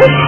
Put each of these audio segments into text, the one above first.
Oh,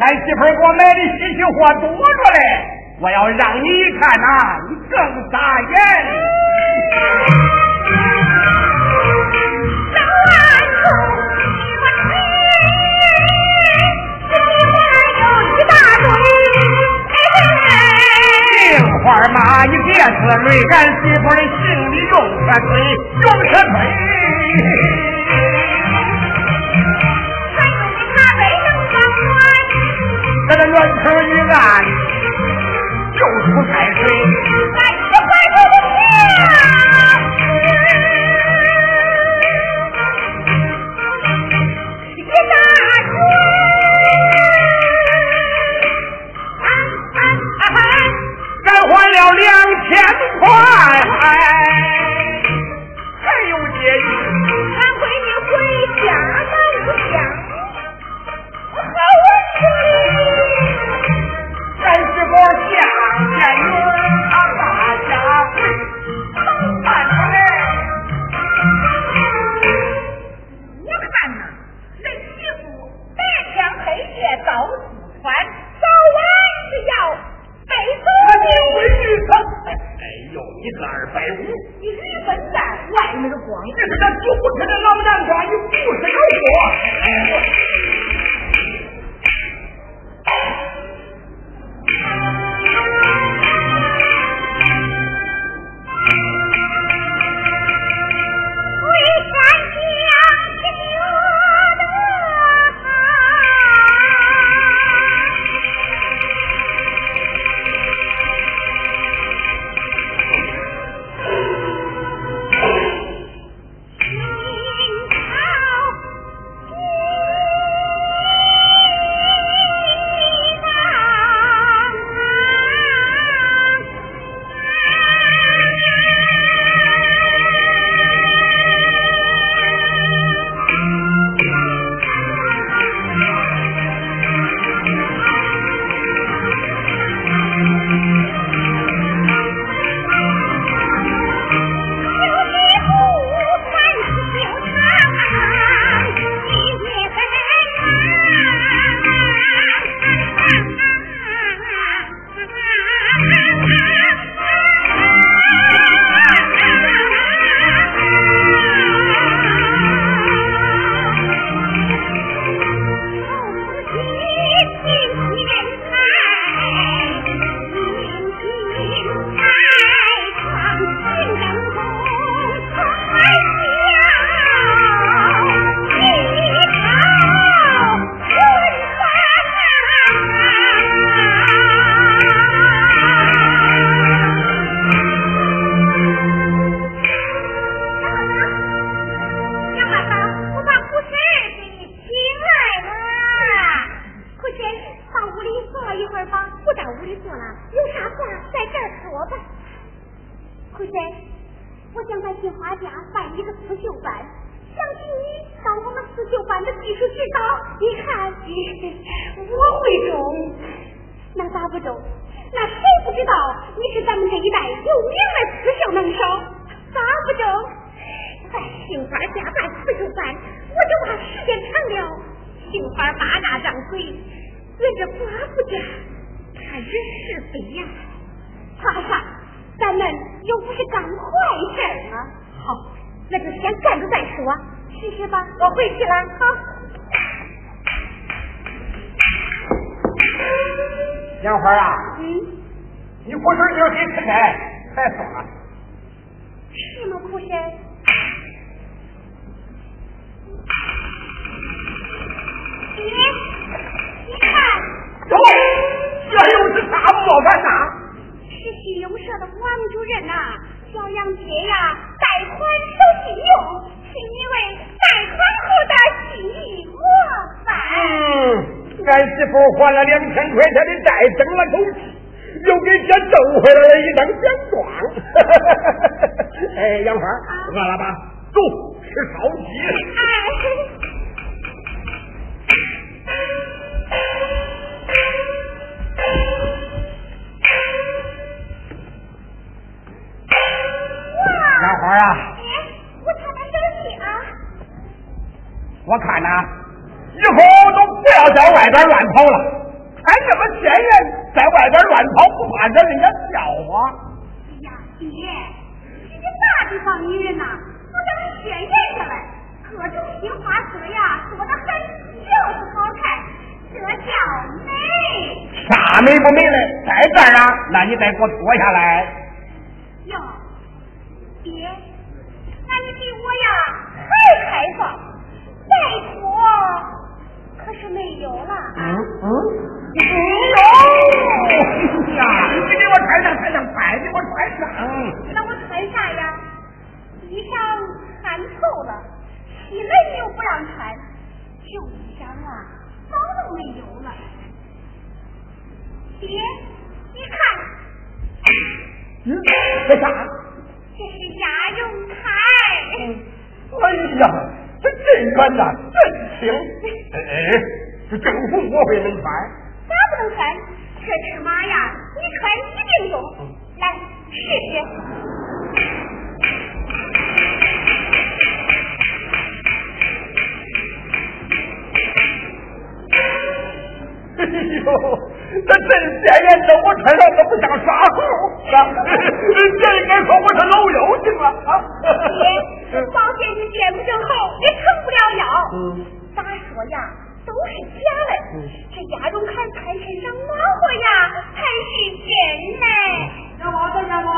俺媳妇给我买的稀奇货多着嘞我要让你一看呐你更傻眼早你亲妈有一大堆花你别扯瑞俺媳妇的心里有可堆有可堆门口一按就出开水来一块的一大还了两千块哎，杏花加班不就班，我就怕时间长了，杏花妈那张嘴，人家寡妇家，他人是非呀。花花，咱们又不是干坏事儿吗？好，那就先干着再说。试试吧，我回去了，好。杨花啊，嗯，你哭声有谁吃奶，太爽了。是吗哭声？你看走这又是啥模范呐是信用社的王主任呐小杨杰呀贷款收信用是因为贷款后的信誉模范俺媳妇还了两千块钱的债挣了口西又给家挣回来了一张奖状哎杨芳饿了吧？走吃烧鸡哎嘿嘿儿啊！爹，我才能生气啊！我看呐、以后都不要在外边乱跑了。穿这么鲜艳，在外边乱跑，不怕惹人家笑话。哎呀，爹，这家大地方女人呐，都叫人闲人下来，各种新花色呀，多的很，就是好看，这叫美。啥美不美嘞？在这儿啊，那你再给我脱下来。哟，爹。呀还开放拜托可是没有了。嗯嗯。没有。呀你给我穿上穿上快给我穿上。那我穿啥呀？衣裳穿透了洗了你又不让穿就裳啊早都没有了。爹你看。嗯这啥哎呀，这真干呐，真轻。哎，这政府我会能穿？咋不能穿？这尺码呀，你穿一定中。来，试试。哎呦，这真显眼的，我穿上都不像耍猴啊！这应该说我是老妖精了啊！爹，保险你变不成猴，也成不了妖。嗯，咋说呀，都是假的。这鸭绒看穿身上暖和呀，才是真的。干嘛在干嘛？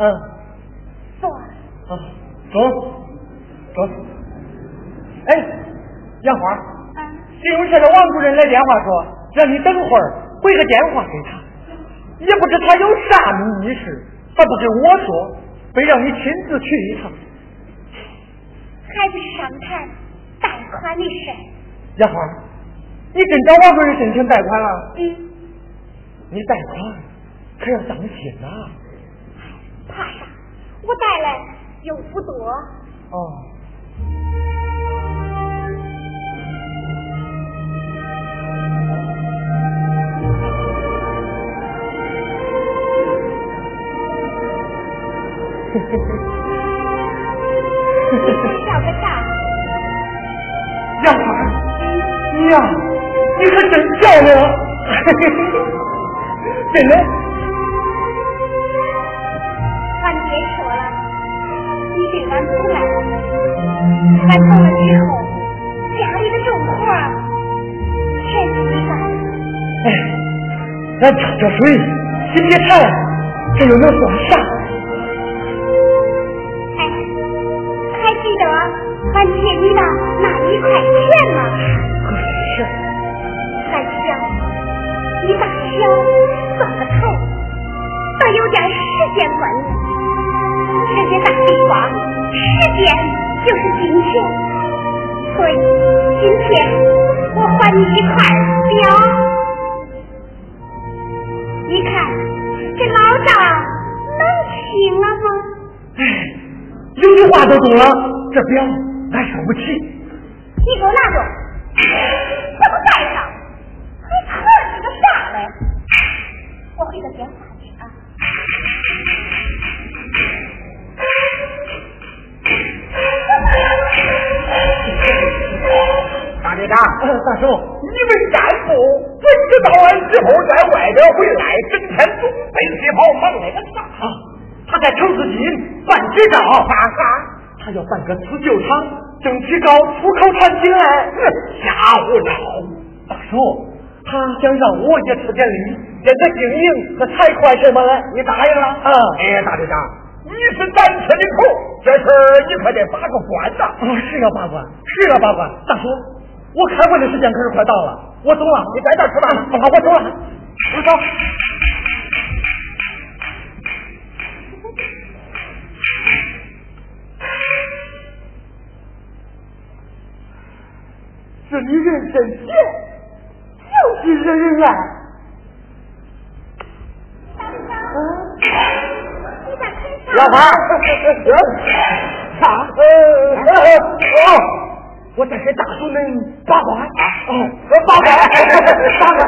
嗯，坐。啊，走，走。哎，杨花，嗯，金融社的王主任来电话说，让你等会儿回个电话给他，也不知他有啥秘密事，他不跟我说，非让你亲自去一趟。还不是商谈贷款的事。杨花，你真找王主任申请贷款了？嗯，你贷款可要当心呐、怕啥？我带来又不多。哦。笑个啥？杨花，你呀，你可真漂亮，真的。来浇浇水，洗洗菜，这又能算啥？长，大叔，你们干部不知道俺之后在外边回来，整天东奔西跑，忙那个啥？他在城市金办执照，办啥？他要办个刺绣厂，争取搞出口产品来。瞎胡闹！大叔，他想让我也出点力，跟他经营和财会什么的，你答应了？啊！哎，大队长，你是咱村的头，这事儿你可得把个关呐！啊，是要把关，是要把关。大叔，我开会的时间可是快到了，我走了，你在这儿吃饭。好，我走了，我走。这女人真贱，就是惹人爱。你在看啥？老板，啥？我在给大叔们把关啊！哦，把关，把关。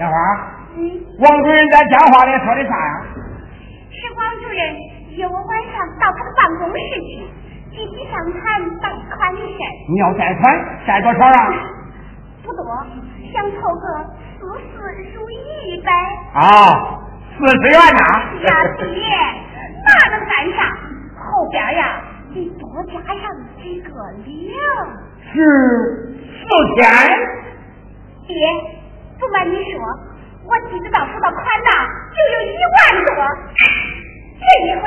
杨花，王主任在电话里说的啥呀？是王主任约我晚上到他的办公室去，具体商谈贷款的事儿。你要贷款，贷多少啊？不多，想凑个四四如意呗。啊，四十元呐。呀，爹，那能干啥？后边呀得多加上几个零。是四千。爹，不瞒你说，我今子到手的款呐，就有一万多。这一回，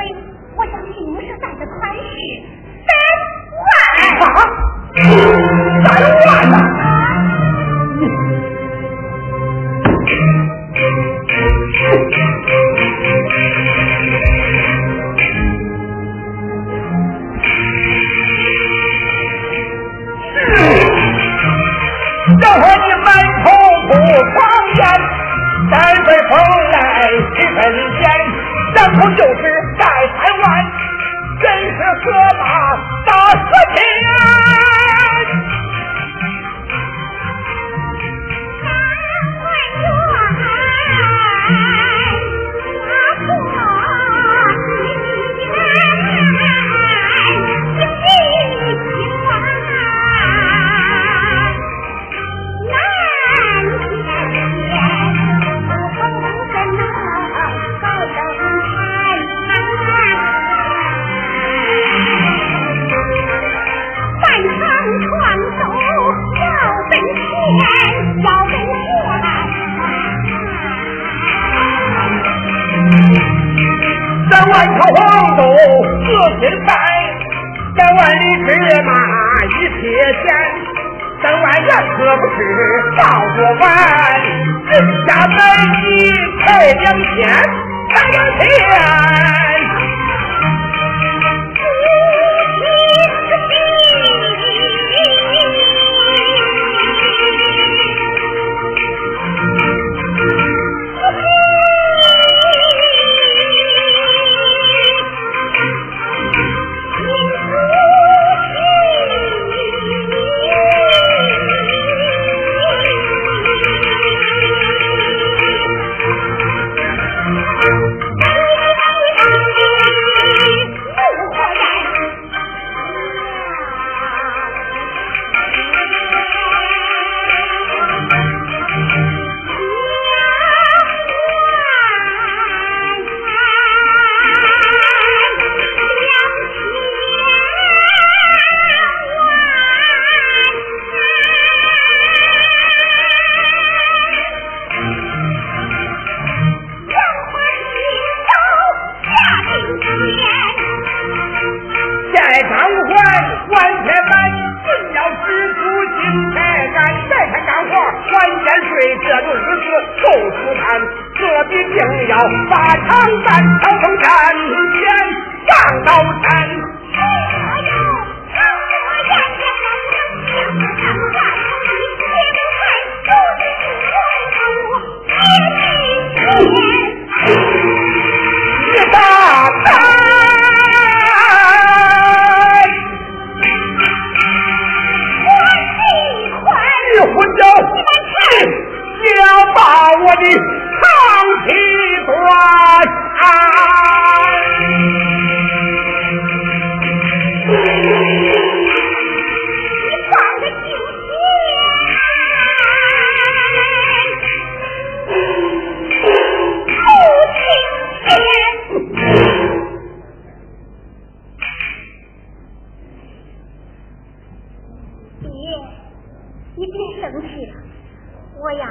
我呀，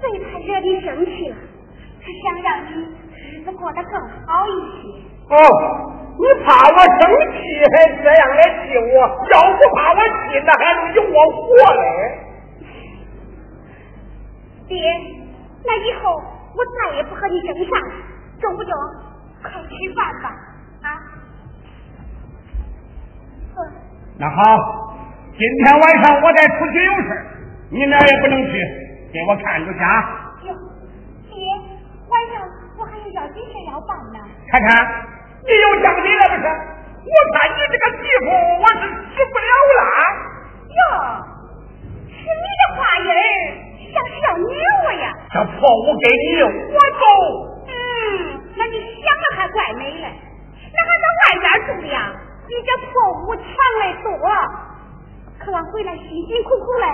最怕惹你生气了，是想让你日子过得更好一些。哦，你怕我生气，还这样来气我？要不怕我气，那还能有我活嘞？爹，那以后我再也不和你争啥，中不中？快吃饭吧，啊？那好，今天晚上我再出去有事你哪也不能去。给我看着去啊哟姐晚上我还有要紧事要办呢看看你又想你了不是？我看你这个媳妇我是吃不了啦哟是你的话音像是要虐我呀。这破屋给你我走。嗯那你想的还怪美嘞那还在外边住的呀？你这破屋强的多可俺回来辛辛苦苦的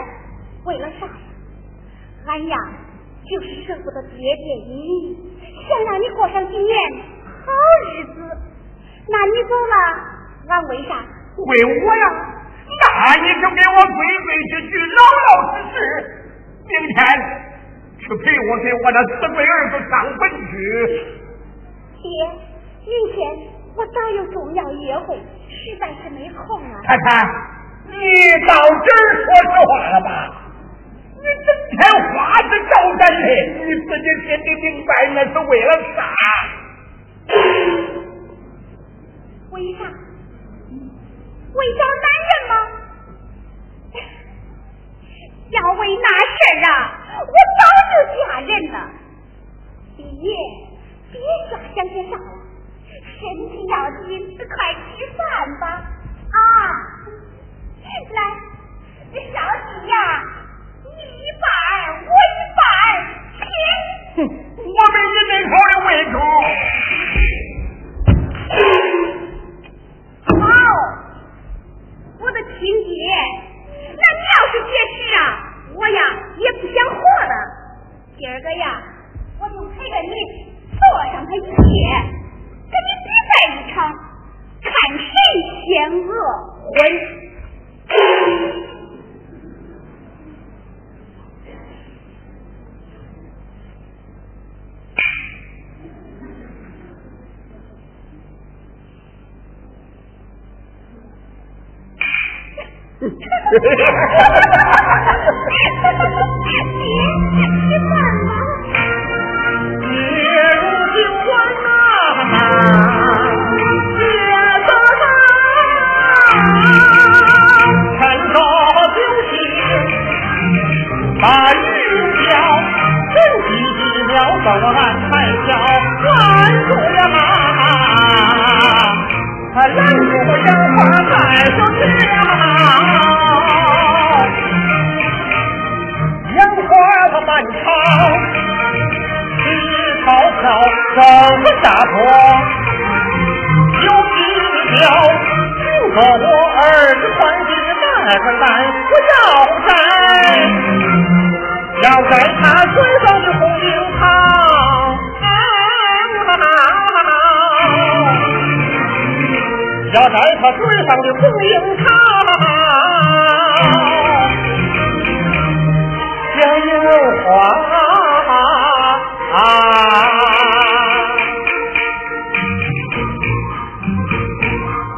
为了啥？俺呀，就是舍不得爹爹，你想让你过上几年好日子，那你走了，俺为啥为我呀？那你就给我规规矩矩，老老实实。明天去陪我给我的死鬼儿子上坟去。爹，明天我早有重要约会，实在是没空啊。太太，你到这儿说实话了吧？你整天花枝招展的，你自己心里明白那是为了啥？为啥？为找男人吗？要为那事儿啊，我早就嫁人了。爹，别瞎想些啥了，身体要紧，快吃饭吧。啊，来，少弟呀，Yeah. 要摘他嘴上的红樱桃。将有花，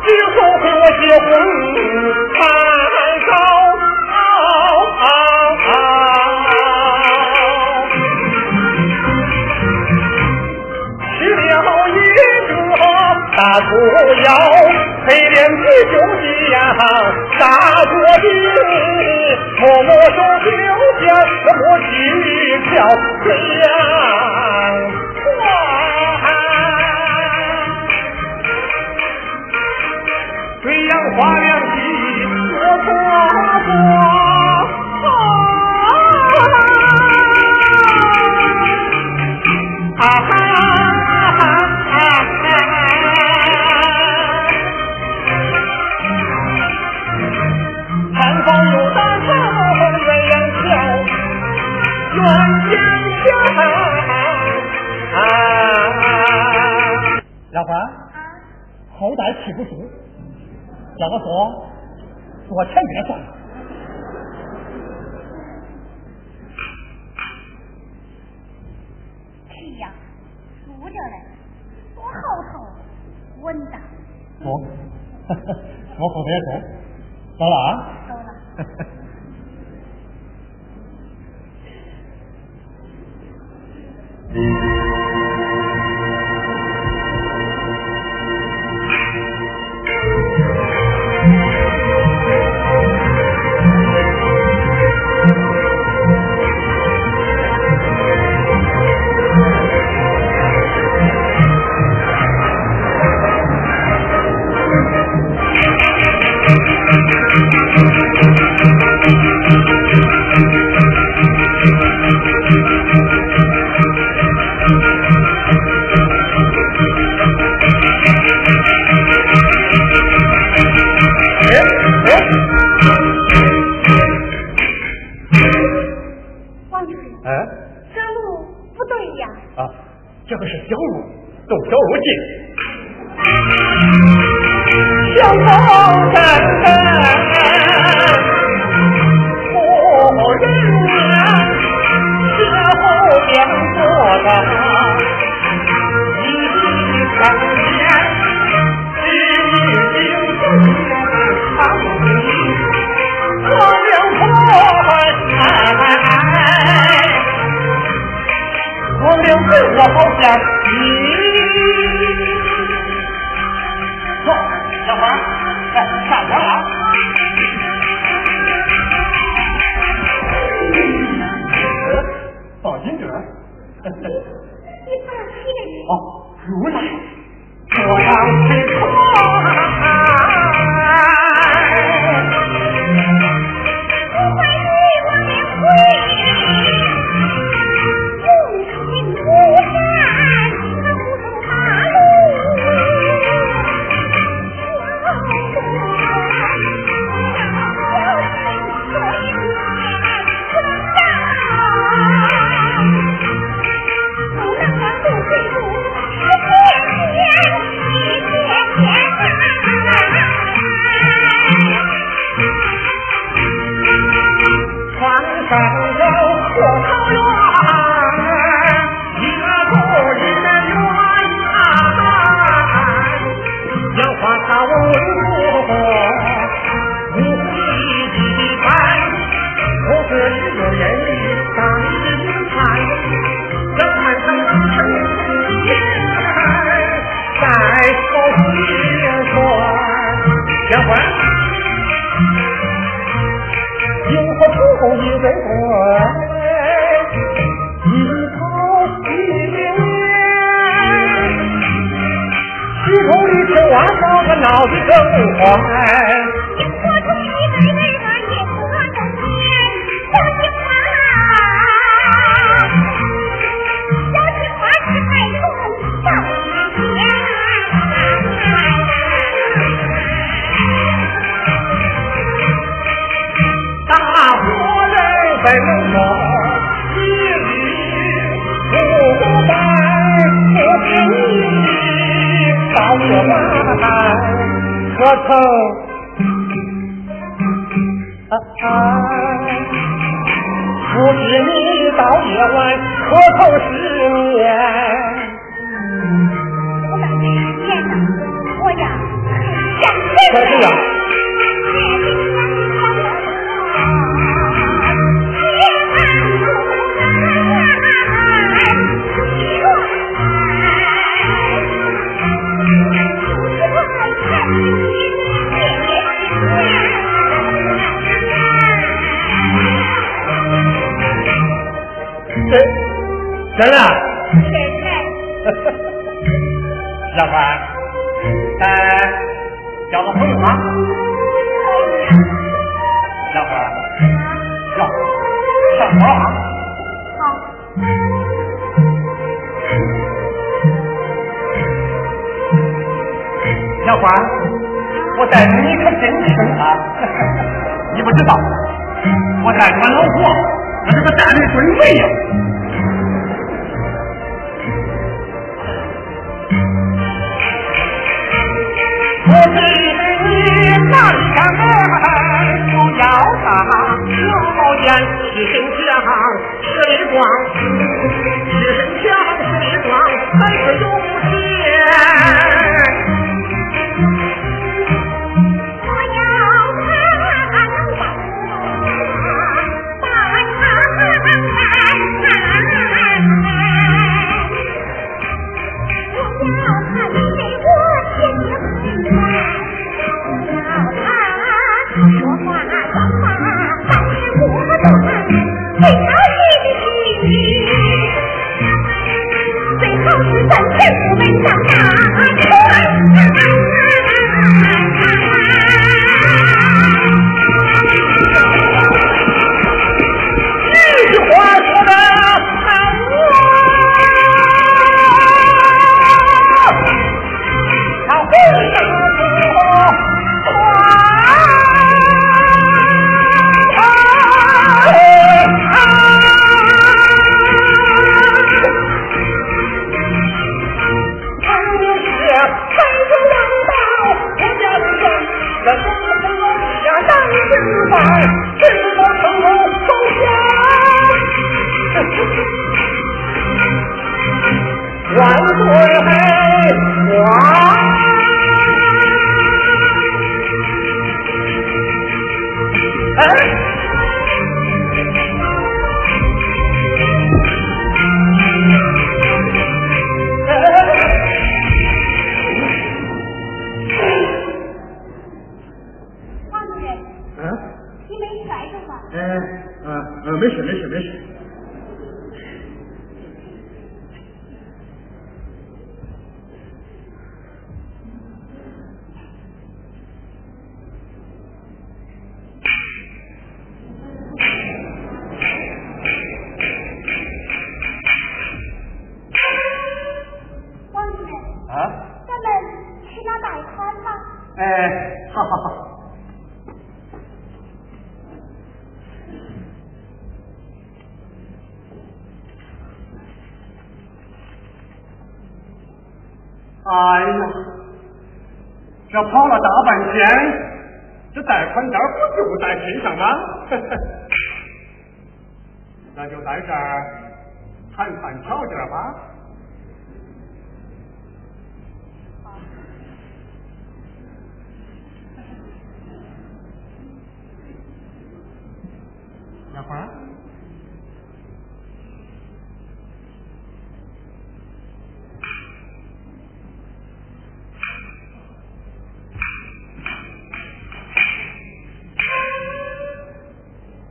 据说和我结婚太早，吃了一个大猪腰，配点啤酒的呀，大锅底，摸摸手就。什么技巧这样花？这样花两季我做过，好歹起不住，叫我坐，坐前边算了。气呀，坐着嘞，多好头稳当。我，我后头也坐，走了啊。走了。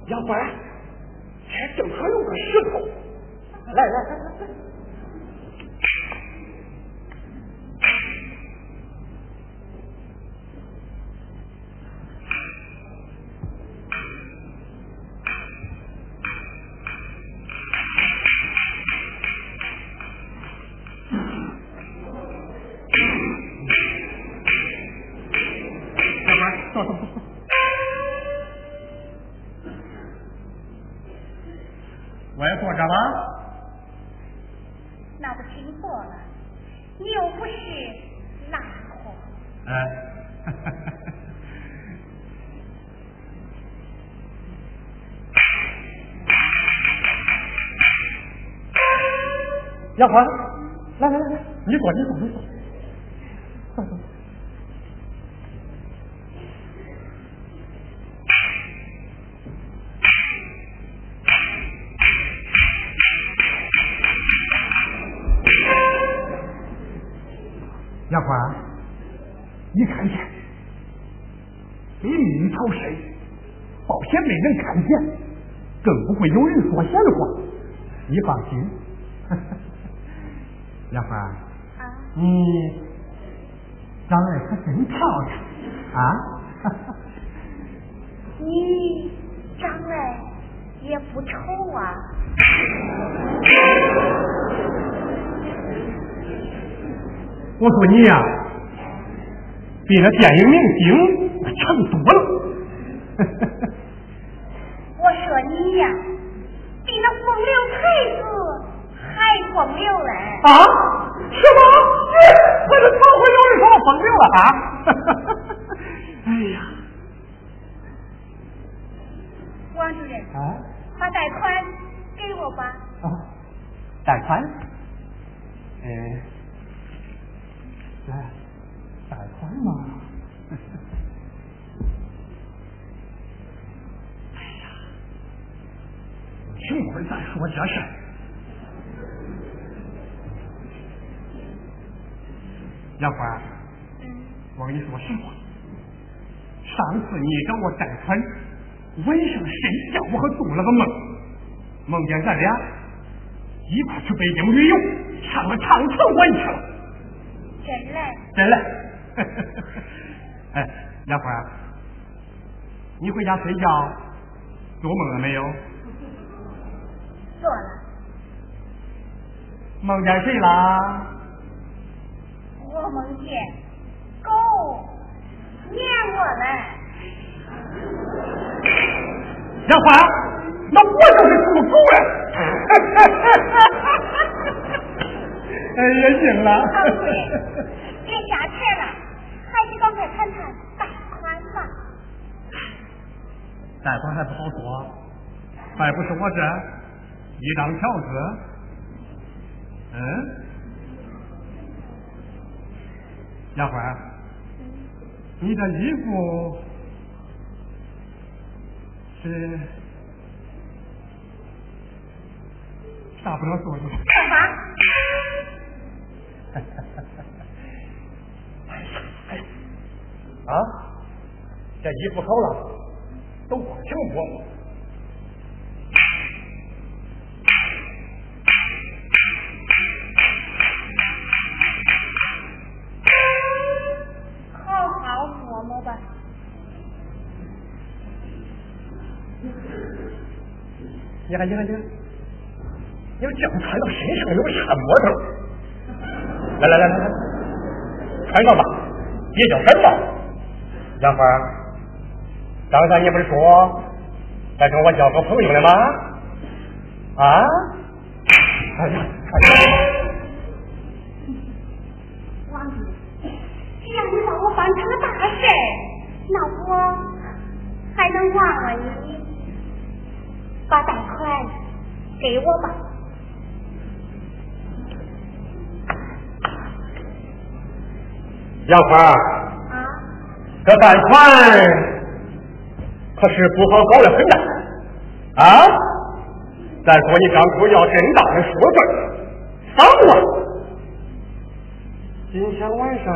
杨欢，来来来来，你坐你坐你坐，坐坐。杨欢，你看见，里面潮深，保险没人看见，更不会有人说闲话。你放心。杨花，你长得可真漂亮啊！你长得也不丑啊！我说你呀，比那电影明星强多了。我说你呀，比那风流才子还风流嘞！啊！什么？我是头回有人说我疯病了啊！哎呀，王主任，啊，把贷款给我吧。啊，贷款？哎，来，贷款嘛。哎呀，请会再说这事。杨花，我跟你说实话，上次你找我贷款，晚上睡觉我可做了个梦，梦见咱俩一块去北京旅游，上了长城玩去了。真嘞？真嘞。哎，杨花，你回家睡觉做梦了没有？做了。梦见谁啦？我梦见狗撵我们。杨花，那我就是属狗的！哎呀，行了。别瞎扯了，还是赶快谈谈贷款吧。贷款还不好说，还不是我这一张条子。嗯，丫鬟，你的衣服是大不能说的？干啥？啊，这衣服好了，都光听我。你看，你看，你看，你这样穿到身上有啥摸头？来来来来来，穿上吧，别叫什么。杨花，刚才你不是说再跟我交个朋友了吗？啊？哎呀，王子，只要你帮我办成个大事，那我还能忘了你？把大给我吧。杨花，啊，这贷款可是不好搞的很呐！啊，再说你当初要真大的数字，三万。今天晚上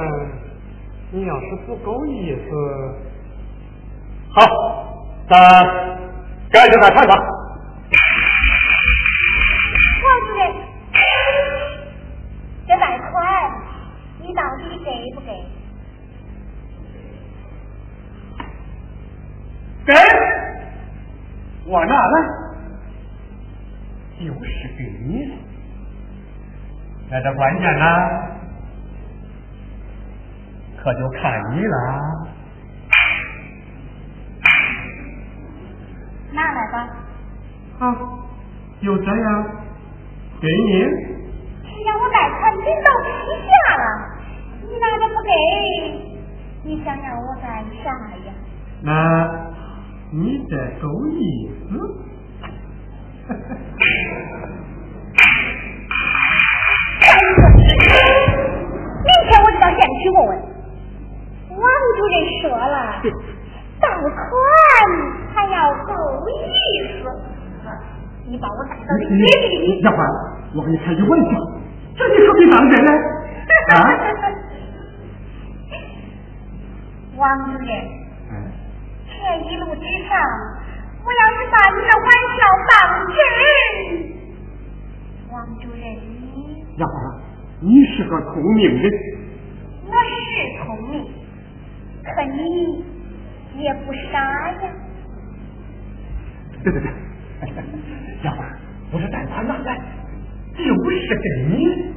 你要是不够意思，好，咱赶紧再谈吧。给，我拿来，就是给你。那这关键呢，可就看你了。拿来吧。好，就这样，给你。只要我贷款领到批下了，你拿着不给，你想让我干啥呀？那你这够意思。明天我就到县里去问问。王主任说了，贷款还要够意思。你把我带到野地里，丫鬟，我给你开句玩笑，这你可别当真呢。啊？王主任，嗯，这一路之上，我要是把你的玩笑当真，王主任你，丫鬟，你是个聪明人，我是聪明，可你也不傻呀。对对对，丫鬟，我是贷款拿来，就是给你。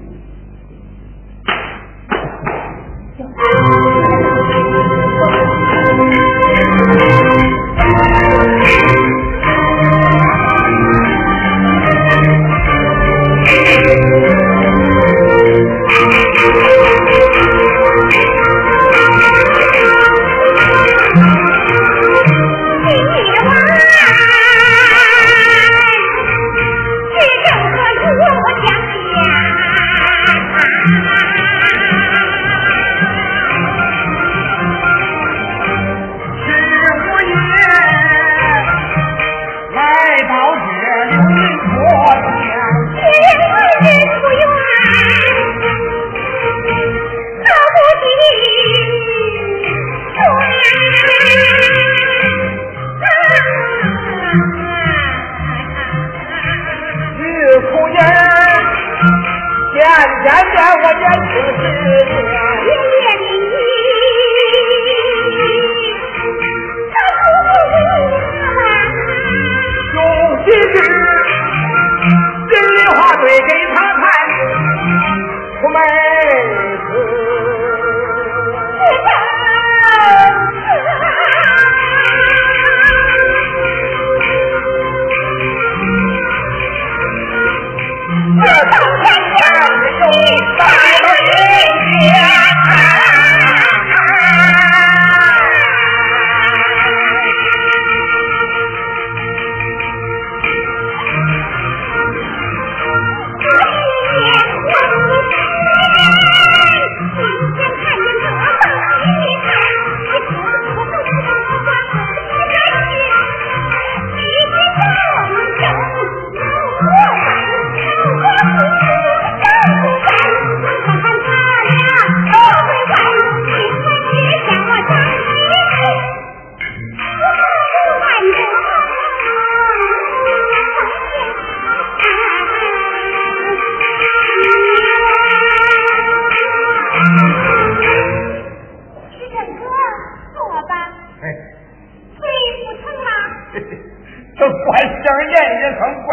这关心人也很怪，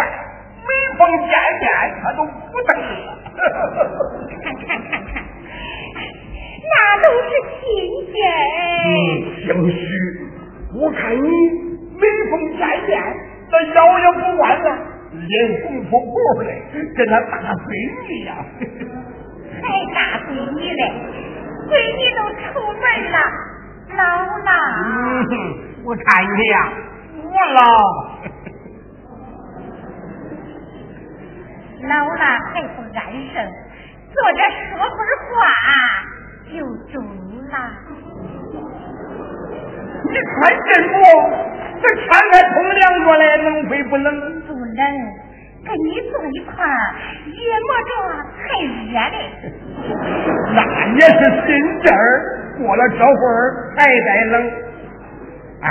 每逢见面他都不瞪了。看看看看，那都是亲戚。嗯，兴许我看你每逢见面，那腰也不弯了，脸红扑扑的，跟那大闺女一样。还大闺女嘞，闺女都出门了，老了。嗯，我看你呀，我老。老了还不安生，坐着说会儿话就中了。你穿真不？这穿开通凉过来，冷飞不冷？不冷，跟你坐一块儿，也摸着还热嘞。那也是心劲儿，过了这会儿还得冷。哎，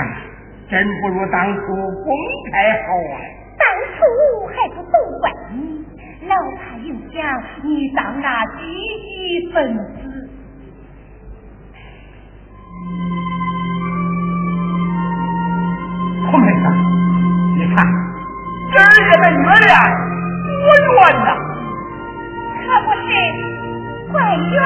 真不如当初公开好啊！当初还不都怪你。老太又讲你当那积极分子，红妹子，你看今儿个的月亮多圆呐，可不是怪圆。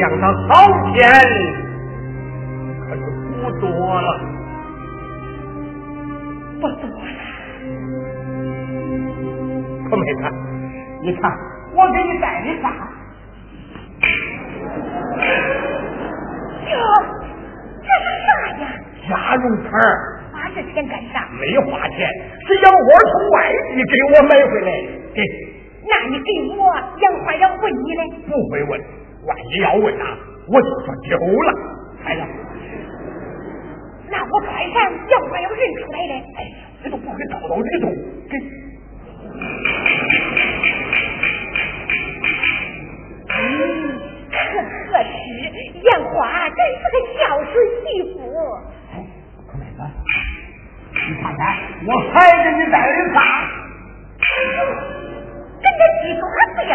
样的好天可是不多了，不多了。可妹子，你看我给你带的啥？这这是啥呀？鸭绒片儿。花这钱干啥？没花钱，是杨花从外地给我买回来。给。那你给我杨花要问你嘞？不会问。万一要问呐，我就说丢了。哎呀，那我穿上要不要认出来嘞？哎呀，这都不会找到里头。给，嗯，可合适。杨花真是个孝顺媳妇。哎，可妹子，你看看，我还给你带的啥？跟那鸡爪子样。这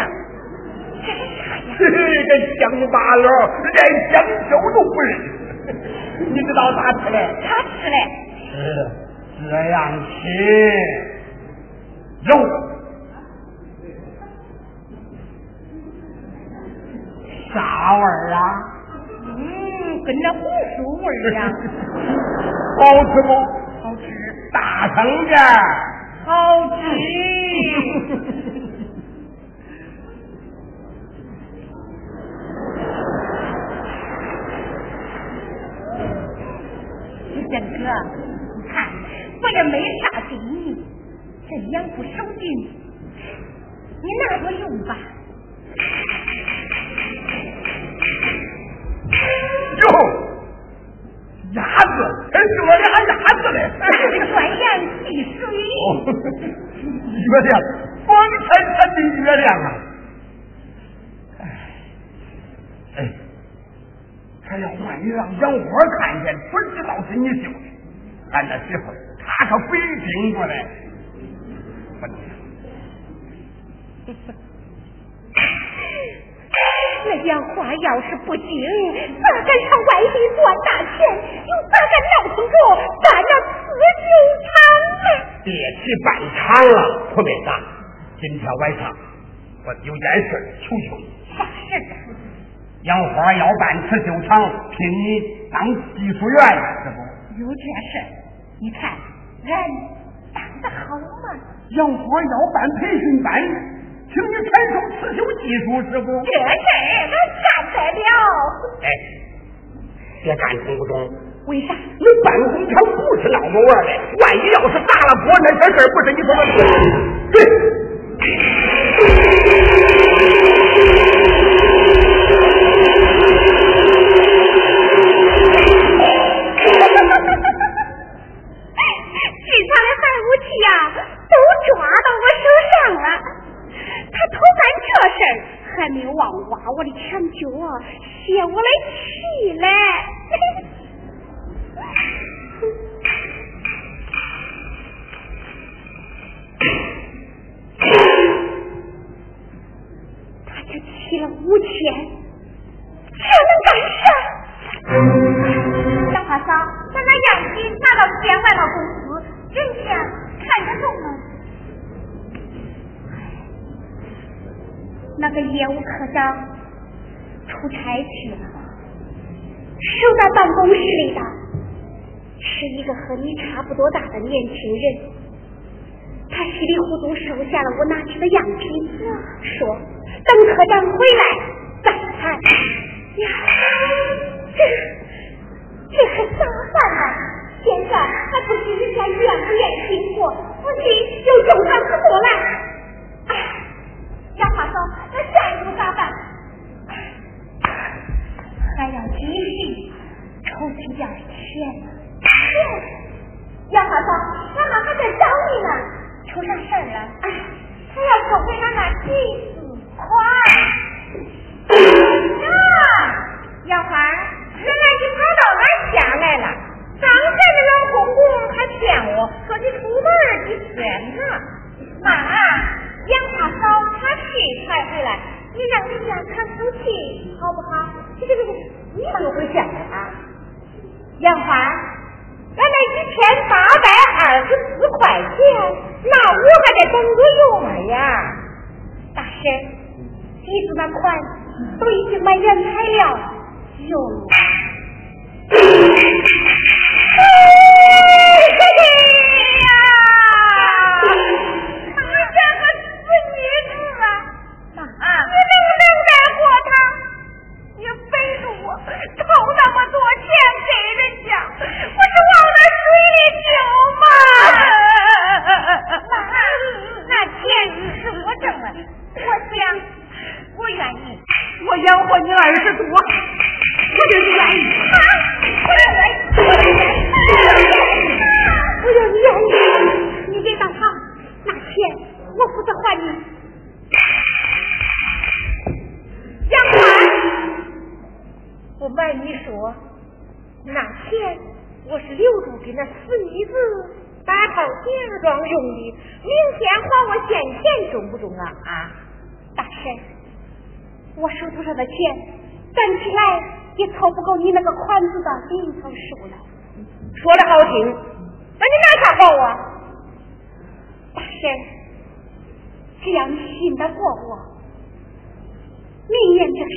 是啥呀？这乡巴佬连香蕉都不认识，你知道咋吃嘞？咋吃嘞？是这样吃，肉啥味儿啊？嗯，跟那红薯味儿呀。好吃不？好吃。大声点好吃。建哥，你看，我也没啥给你，这两副手巾，你拿着用吧。哟，鸭子，哎是我俩鸭子嘞！钻羊戏水。月亮，光灿灿的月亮啊！他要万一让杨花看见，不知道是你绣的，俺那媳妇她可非盯过来。不能。那杨花要是不精，咋敢上外地赚大钱？又咋敢闹腾着咱那刺绣厂呢？别提办厂了，婆妹子，今天晚上我有件事求求你。啥事？杨花要办刺绣厂，聘你当技术员，是不？有这事，你看人当的好吗？杨花要办培训班，请你传授刺绣技术，是不？这事儿俺干得了。哎，别干懂不懂？为啥？你办工厂不是闹着玩的，万一要是砸了锅，那些事不是你说的？对。还没有忘挖我的墙角啊，泄我的气嘞！他就气了五天。那个业务科长出差去了，守在办公室里的是一个和你差不多大的年轻人，他稀里糊涂收下了我拿去的样品，说等科长回来再谈。呀，这这可咋办呢？现在还不知人家愿不愿意听我，不信就叫他不过来。哎，杨花嫂，那下一步咋办？还要继续筹集点钱。钱？杨花嫂，俺妈还在找你呢，出啥事儿了？哎，他要收回俺那几十块。呀，杨花，原来你跑到俺家来了。刚才的老公公还骗我说你出门几天呢。妈，杨花嫂她是才回来，你让人家看口气好不好？这这这，你就会想啊。杨花，俺那一千八百二十四块钱，那我还得等着用呀。大婶，几子那款都已经买原材料用二十多，我就是愿意。啊，我愿意，我愿意。我要你愿意，你给当好，那钱我负责还你。杨宽，不瞒你说，那钱我是留住给那死妮子打套嫁妆用的，明天还我现钱中不中啊？啊，大婶，我手头上的钱攒起来也凑不够你那个款子的零头数了。说的好听，那你拿啥还我？大婶，只要你信得过我，明年这事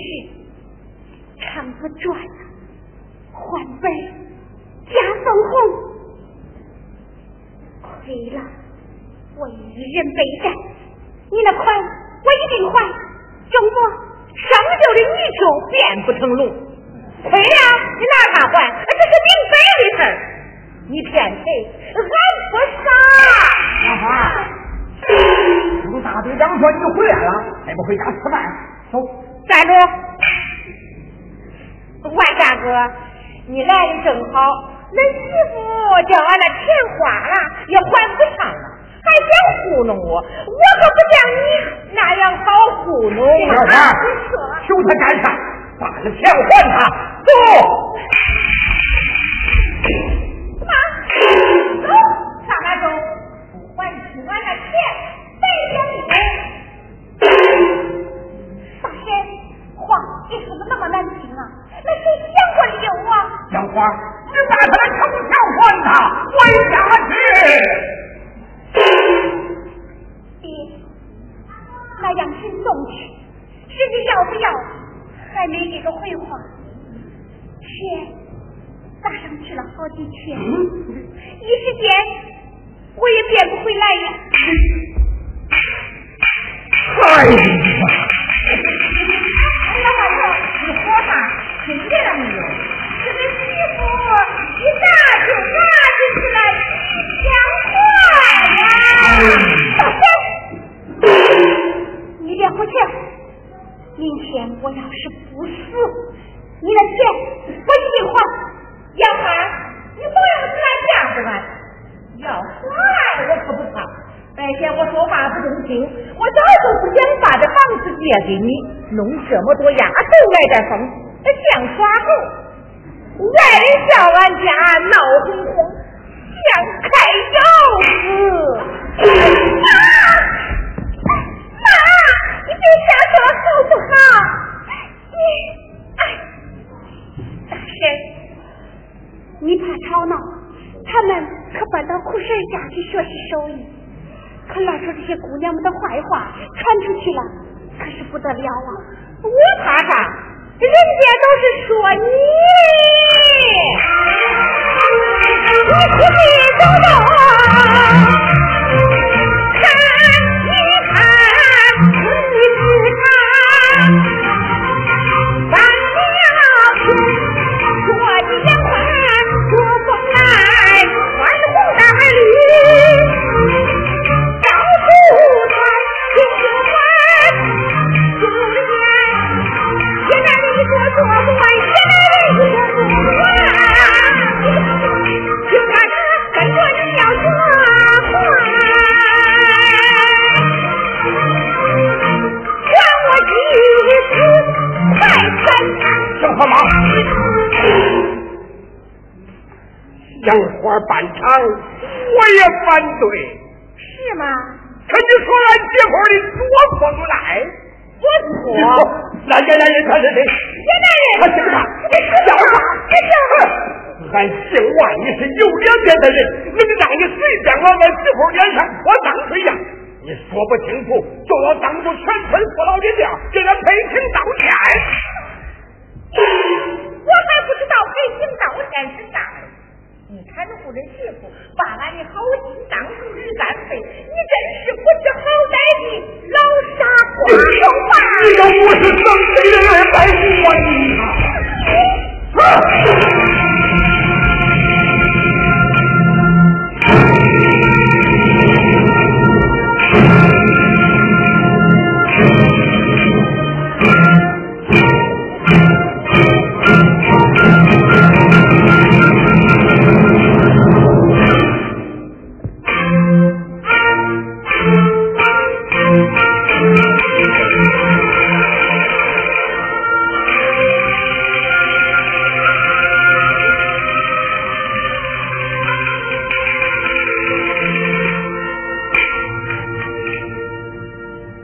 唱不转了，还本加分红。亏了，我一人背债，你那款我一定还，中不？上吊的泥鳅变不成龙，亏了你拿啥还？这是明摆的事儿。你骗谁？俺不傻。老花，陆大队长说你回来了，还不回家吃饭？走，站住！万大哥，你来的正好，恁媳妇叫俺那钱花了，也还不上了，还想糊弄我，我可不像你那样好糊弄。小花，求他干啥？把那钱还他，走。走，上哪走？不还钱，白想你。大婶，话你说的那么难听啊？那谁想过溜啊？小花，你把他的成钱还他，还下去。爹，那样品送去，人家要不要？还没给个回话。钱。打上去了好几天，一时间我也变不回来呀。哎呀！你别胡扯！明天我要是不死，你的钱我一定还。杨花，你不要这样子嘛！要还我可不怕。白天我说话不中听，我早就不想把这房子借给你，弄这么多丫头来这疯，像耍猴。外人笑俺家闹哄哄，像开窑子。妈，妈，你别瞎说好不好？你，哎，大婶。你怕吵闹，他们可搬到苦婶家去学习手艺，可乱说这些姑娘们的坏话传出去了，可是不得了啊！我怕啥？人家都是说你，你出去走走，说不清楚，